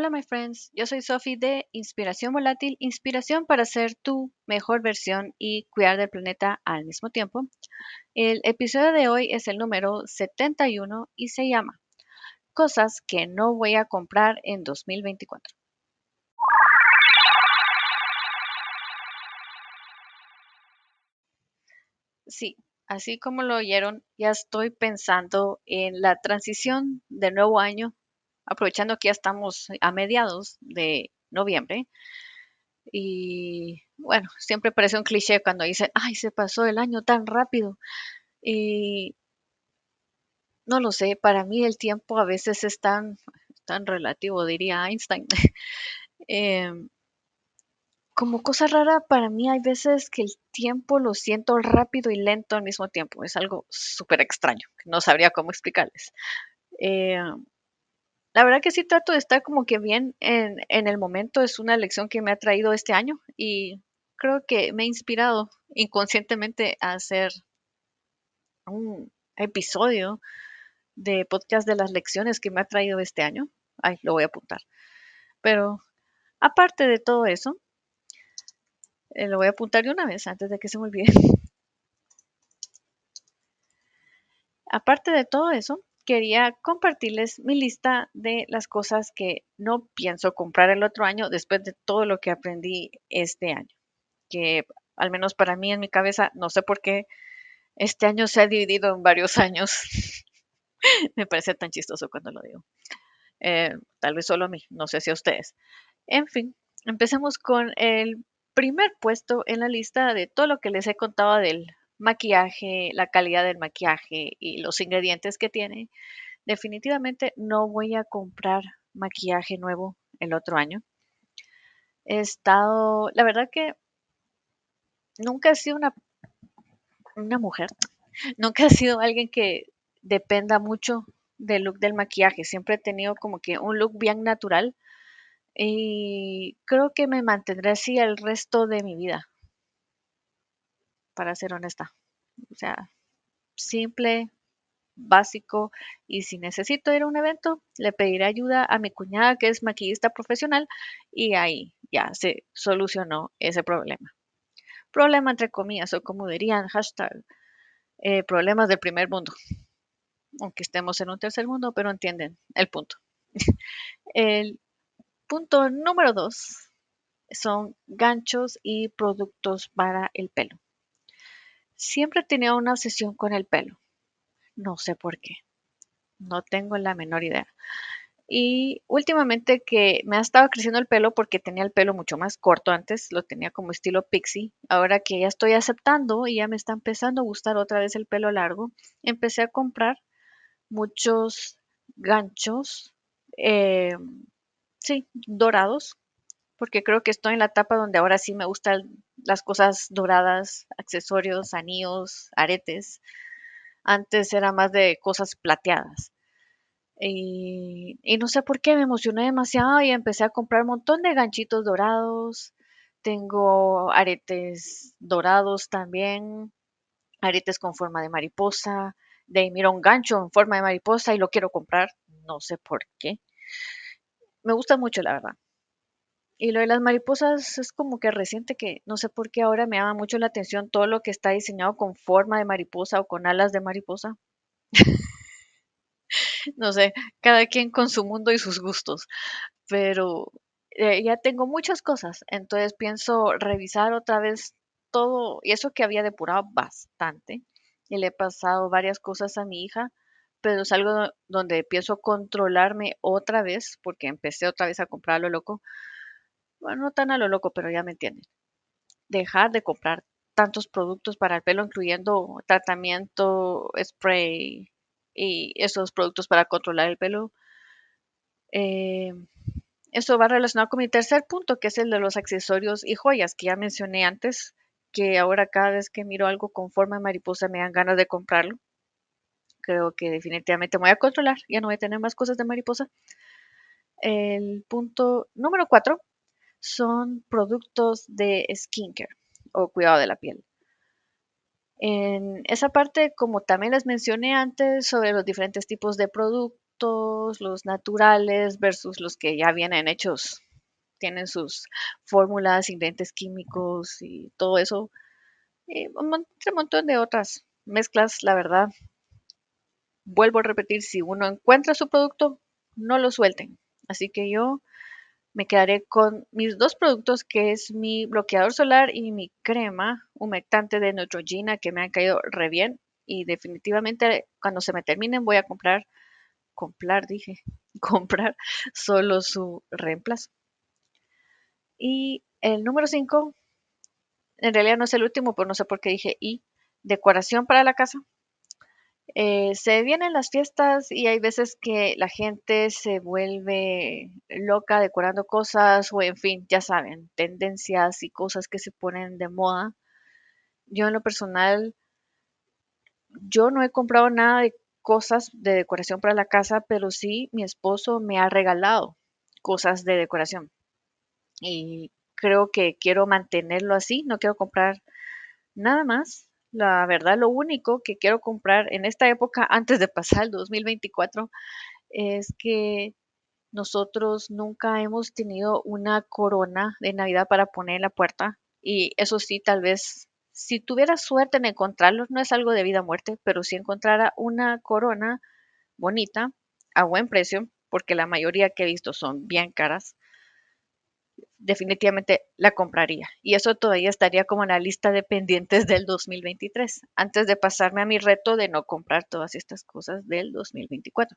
Hola, my friends. Yo soy Sophie de Inspiración Volátil, inspiración para ser tu mejor versión y cuidar del planeta al mismo tiempo. El episodio de hoy es el número 71 y se llama Cosas que no voy a comprar en 2024. Sí, así como lo oyeron, ya estoy pensando en la transición de nuevo año aprovechando que ya estamos a mediados de noviembre. Y bueno, siempre parece un cliché cuando dicen, ay, se pasó el año tan rápido. Y no lo sé, para mí el tiempo a veces es tan, tan relativo, diría Einstein. Em, como cosa rara, para mí hay veces que el tiempo lo siento rápido y lento al mismo tiempo. Es algo súper extraño, no sabría cómo explicarles. Em, la verdad que sí trato de estar como que bien en, en el momento. Es una lección que me ha traído este año y creo que me ha inspirado inconscientemente a hacer un episodio de podcast de las lecciones que me ha traído este año. Ay, lo voy a apuntar. Pero aparte de todo eso, eh, lo voy a apuntar de una vez antes de que se me olvide. aparte de todo eso, quería compartirles mi lista de las cosas que no pienso comprar el otro año después de todo lo que aprendí este año. Que al menos para mí en mi cabeza, no sé por qué, este año se ha dividido en varios años. Me parece tan chistoso cuando lo digo. Eh, tal vez solo a mí, no sé si a ustedes. En fin, empecemos con el primer puesto en la lista de todo lo que les he contado del maquillaje, la calidad del maquillaje y los ingredientes que tiene, definitivamente no voy a comprar maquillaje nuevo el otro año. He estado, la verdad que nunca he sido una, una mujer, nunca he sido alguien que dependa mucho del look del maquillaje. Siempre he tenido como que un look bien natural y creo que me mantendré así el resto de mi vida para ser honesta. O sea, simple, básico y si necesito ir a un evento, le pediré ayuda a mi cuñada que es maquillista profesional y ahí ya se solucionó ese problema. Problema entre comillas o como dirían hashtag, eh, problemas del primer mundo. Aunque estemos en un tercer mundo, pero entienden el punto. el punto número dos son ganchos y productos para el pelo. Siempre tenía una obsesión con el pelo. No sé por qué. No tengo la menor idea. Y últimamente que me ha estado creciendo el pelo porque tenía el pelo mucho más corto antes, lo tenía como estilo pixie. Ahora que ya estoy aceptando y ya me está empezando a gustar otra vez el pelo largo, empecé a comprar muchos ganchos, eh, sí, dorados, porque creo que estoy en la etapa donde ahora sí me gustan las cosas doradas, accesorios, anillos, aretes. Antes era más de cosas plateadas. Y, no sé por qué me emocioné demasiado y empecé a comprar un montón de ganchitos dorados. Tengo aretes dorados también, aretes con forma de mariposa. De ahí mira un gancho en forma de mariposa y lo quiero comprar. No sé por qué. Me gusta mucho, la verdad. Y lo de las mariposas es como que reciente que no sé por qué ahora me llama mucho la atención todo lo que está diseñado con forma de mariposa o con alas de mariposa. no sé, cada quien con su mundo y sus gustos. Pero eh, ya tengo muchas cosas, entonces pienso revisar otra vez todo, y eso que había depurado bastante, y le he pasado varias cosas a mi hija, pero es algo donde pienso controlarme otra vez, porque empecé otra vez a comprarlo loco, bueno, no tan a lo loco, pero ya me entienden. Dejar de comprar tantos productos para el pelo, incluyendo tratamiento, spray y esos productos para controlar el pelo. Eh, eso va relacionado con mi tercer punto, que es el de los accesorios y joyas, que ya mencioné antes, que ahora cada vez que miro algo con forma de mariposa me dan ganas de comprarlo. Creo que definitivamente me voy a controlar, ya no voy a tener más cosas de mariposa. El punto número cuatro son productos de skincare o cuidado de la piel. En esa parte, como también les mencioné antes sobre los diferentes tipos de productos los naturales versus los que ya vienen hechos, tienen sus fórmulas, ingredientes químicos y todo eso. Y un montón de otras mezclas, la verdad. Vuelvo a repetir, si uno encuentra su producto, no lo suelten. Así que yo me quedaré con mis dos productos, que es mi bloqueador solar y mi crema humectante de Neutrogena, que me han caído re bien. Y definitivamente cuando se me terminen voy a comprar, comprar dije, comprar solo su reemplazo. Y el número 5, en realidad no es el último, pero no sé por qué dije y, decoración para la casa. Eh, se vienen las fiestas y hay veces que la gente se vuelve loca decorando cosas o en fin, ya saben, tendencias y cosas que se ponen de moda. Yo en lo personal, yo no he comprado nada de cosas de decoración para la casa, pero sí mi esposo me ha regalado cosas de decoración. Y creo que quiero mantenerlo así, no quiero comprar nada más la verdad, lo único que quiero comprar en esta época, antes de pasar el 2024, es que nosotros nunca hemos tenido una corona de Navidad para poner en la puerta. Y eso sí, tal vez, si tuviera suerte en encontrarlo, no es algo de vida o muerte, pero si encontrara una corona bonita, a buen precio, porque la mayoría que he visto son bien caras, definitivamente la compraría. Y eso todavía estaría como en la lista de pendientes del 2023, antes de pasarme a mi reto de no comprar todas estas cosas del 2024.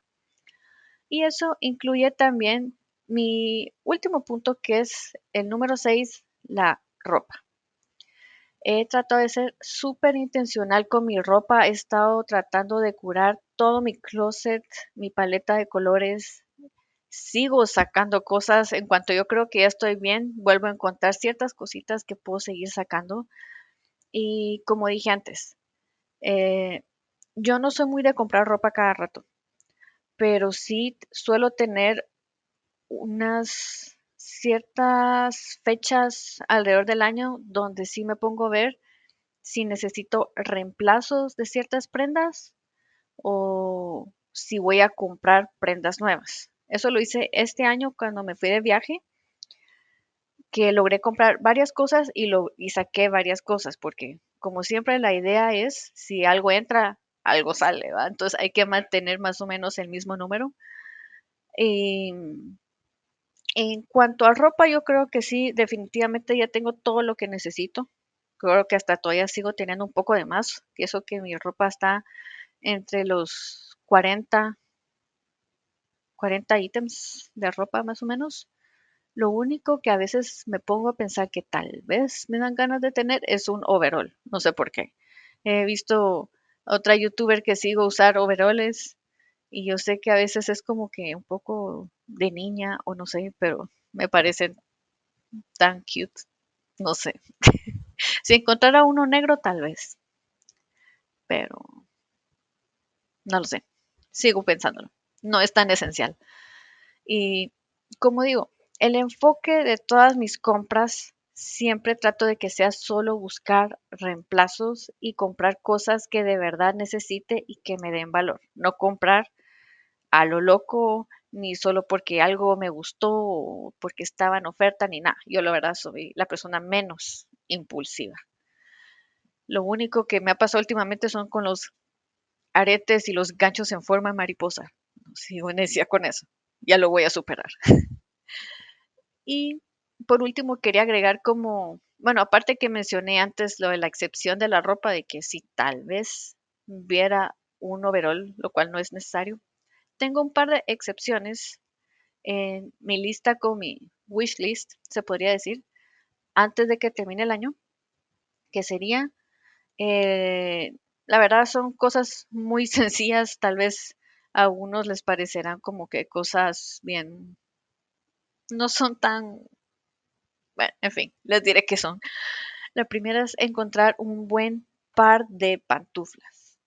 Y eso incluye también mi último punto, que es el número 6, la ropa. He tratado de ser súper intencional con mi ropa. He estado tratando de curar todo mi closet, mi paleta de colores, sigo sacando cosas. En cuanto yo creo que ya estoy bien, vuelvo a encontrar ciertas cositas que puedo seguir sacando. Y como dije antes, eh, yo no soy muy de comprar ropa cada rato, pero sí suelo tener unas ciertas fechas alrededor del año donde sí me pongo a ver si necesito reemplazos de ciertas prendas o si voy a comprar prendas nuevas. Eso lo hice este año cuando me fui de viaje, que logré comprar varias cosas y, lo, y saqué varias cosas, porque como siempre la idea es, si algo entra, algo sale, ¿va? Entonces hay que mantener más o menos el mismo número. Y en cuanto a ropa, yo creo que sí, definitivamente ya tengo todo lo que necesito. Creo que hasta todavía sigo teniendo un poco de más. Pienso que mi ropa está entre los 40 40 ítems de ropa más o menos. Lo único que a veces me pongo a pensar que tal vez me dan ganas de tener es un overall. No sé por qué. He visto otra youtuber que sigo usar overoles y yo sé que a veces es como que un poco de niña o no sé, pero me parecen tan cute. No sé. si encontrara uno negro tal vez. Pero no lo sé. Sigo pensándolo no es tan esencial. Y como digo, el enfoque de todas mis compras siempre trato de que sea solo buscar reemplazos y comprar cosas que de verdad necesite y que me den valor. No comprar a lo loco ni solo porque algo me gustó o porque estaba en oferta ni nada. Yo la verdad soy la persona menos impulsiva. Lo único que me ha pasado últimamente son con los aretes y los ganchos en forma de mariposa sigo necia con eso. Ya lo voy a superar. y por último, quería agregar como, bueno, aparte que mencioné antes lo de la excepción de la ropa, de que si tal vez viera un overall, lo cual no es necesario, tengo un par de excepciones en mi lista con mi wish list, se podría decir, antes de que termine el año, que sería, eh, la verdad son cosas muy sencillas, tal vez a algunos les parecerán como que cosas bien, no son tan, bueno, en fin, les diré que son. La primera es encontrar un buen par de pantuflas.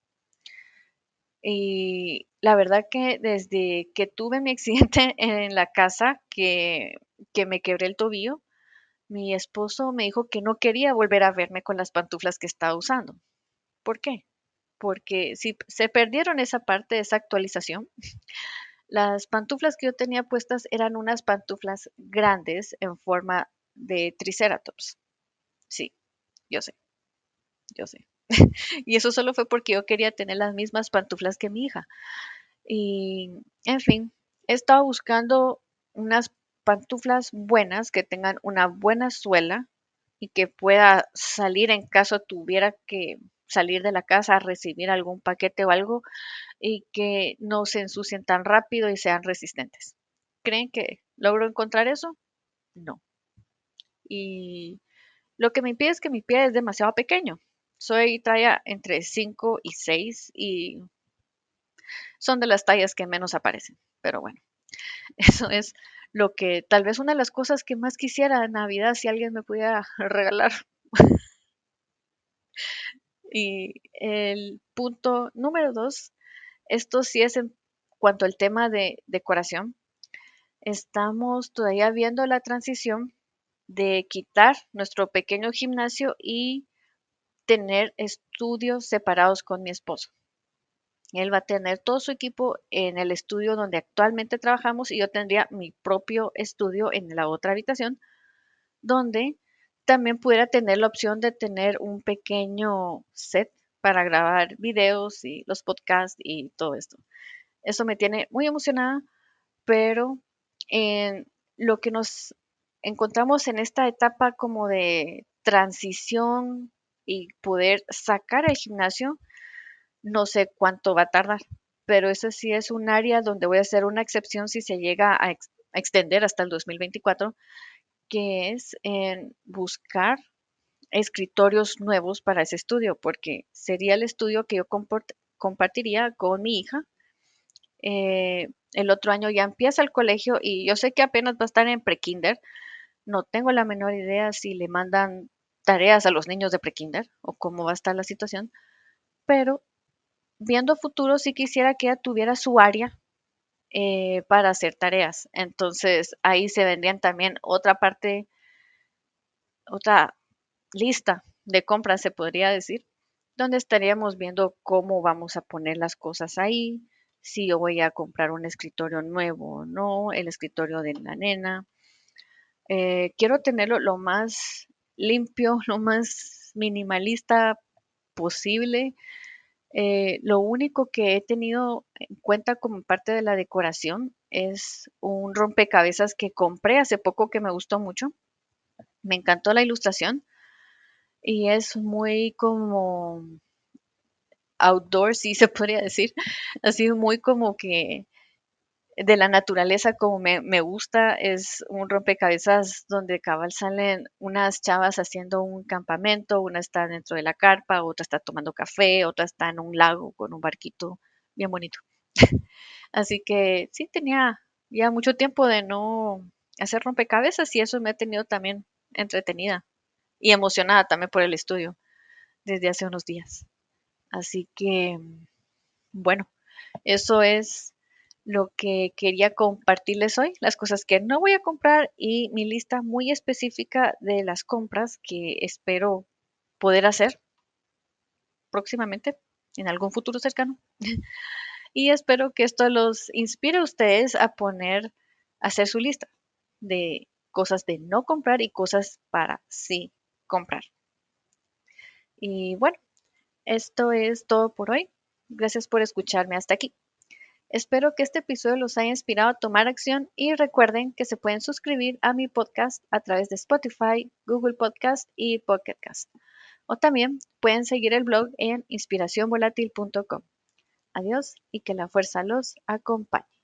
Y la verdad que desde que tuve mi accidente en la casa, que, que me quebré el tobillo, mi esposo me dijo que no quería volver a verme con las pantuflas que estaba usando. ¿Por qué? Porque si se perdieron esa parte, esa actualización, Las pantuflas que yo tenía puestas eran unas pantuflas grandes en forma de triceratops. Sí, yo sé, yo sé. y eso solo fue porque yo quería tener las mismas pantuflas que mi hija. Y, en fin, he estado buscando unas pantuflas buenas que tengan una buena suela y que pueda salir en caso tuviera que salir de la casa a recibir algún paquete o algo y que no se ensucien tan rápido y sean resistentes. ¿Creen que logro encontrar eso? No. Y lo que me impide es que mi pie es demasiado pequeño. Soy talla entre 5 y 6 y son de las tallas que menos aparecen. Pero bueno, eso es lo que tal vez una de las cosas que más quisiera en Navidad si alguien me pudiera regalar. Y el punto número dos, esto sí es en cuanto al tema de decoración. Estamos todavía viendo la transición de quitar nuestro pequeño gimnasio y tener estudios separados con mi esposo. Él va a tener todo su equipo en el estudio donde actualmente trabajamos y yo tendría mi propio estudio en la otra habitación donde también pudiera tener la opción de tener un pequeño set para grabar videos y los podcasts y todo esto. Eso me tiene muy emocionada, pero en lo que nos encontramos en esta etapa como de transición y poder sacar el gimnasio, no sé cuánto va a tardar, pero eso sí es un área donde voy a hacer una excepción si se llega a, extender hasta el 2024, que es en buscar escritorios nuevos para ese estudio, porque sería el estudio que yo compartiría con mi hija. Eh, el otro año ya empieza el colegio y yo sé que apenas va a estar en prekinder. No tengo la menor idea si le mandan tareas a los niños de prekinder o cómo va a estar la situación, pero viendo futuro sí quisiera que ella tuviera su área eh, para hacer tareas. Entonces ahí se vendrían también otra parte, otra lista de compras, se podría decir, donde estaríamos viendo cómo vamos a poner las cosas ahí, si yo voy a comprar un escritorio nuevo o no, el escritorio de la nena. Eh, quiero tenerlo lo más limpio, lo más minimalista posible. Eh, lo único que he tenido en cuenta como parte de la decoración es un rompecabezas que compré hace poco que me gustó mucho. Me encantó la ilustración y es muy como outdoor, si se podría decir, así muy como que de la naturaleza como me, me, gusta es un rompecabezas donde cabal salen unas chavas haciendo un campamento, una está dentro de la carpa, otra está tomando café, otra está en un lago con un barquito bien bonito. Así que sí tenía ya mucho tiempo de no hacer rompecabezas y eso me ha tenido también entretenida y emocionada también por el estudio desde hace unos días. Así que, bueno, eso es lo que quería compartirles hoy, las cosas que no voy a comprar y mi lista muy específica de las compras que espero poder hacer próximamente, en algún futuro cercano. y espero que esto los inspire a ustedes a poner, a hacer su lista de cosas de no comprar y cosas para sí comprar. Y bueno, esto es todo por hoy. Gracias por escucharme hasta aquí. Espero que este episodio los haya inspirado a tomar acción y recuerden que se pueden suscribir a mi podcast a través de Spotify, Google Podcast y Pocket Cast. O también pueden seguir el blog en inspiracionvolatil.com. Adiós y que la fuerza los acompañe.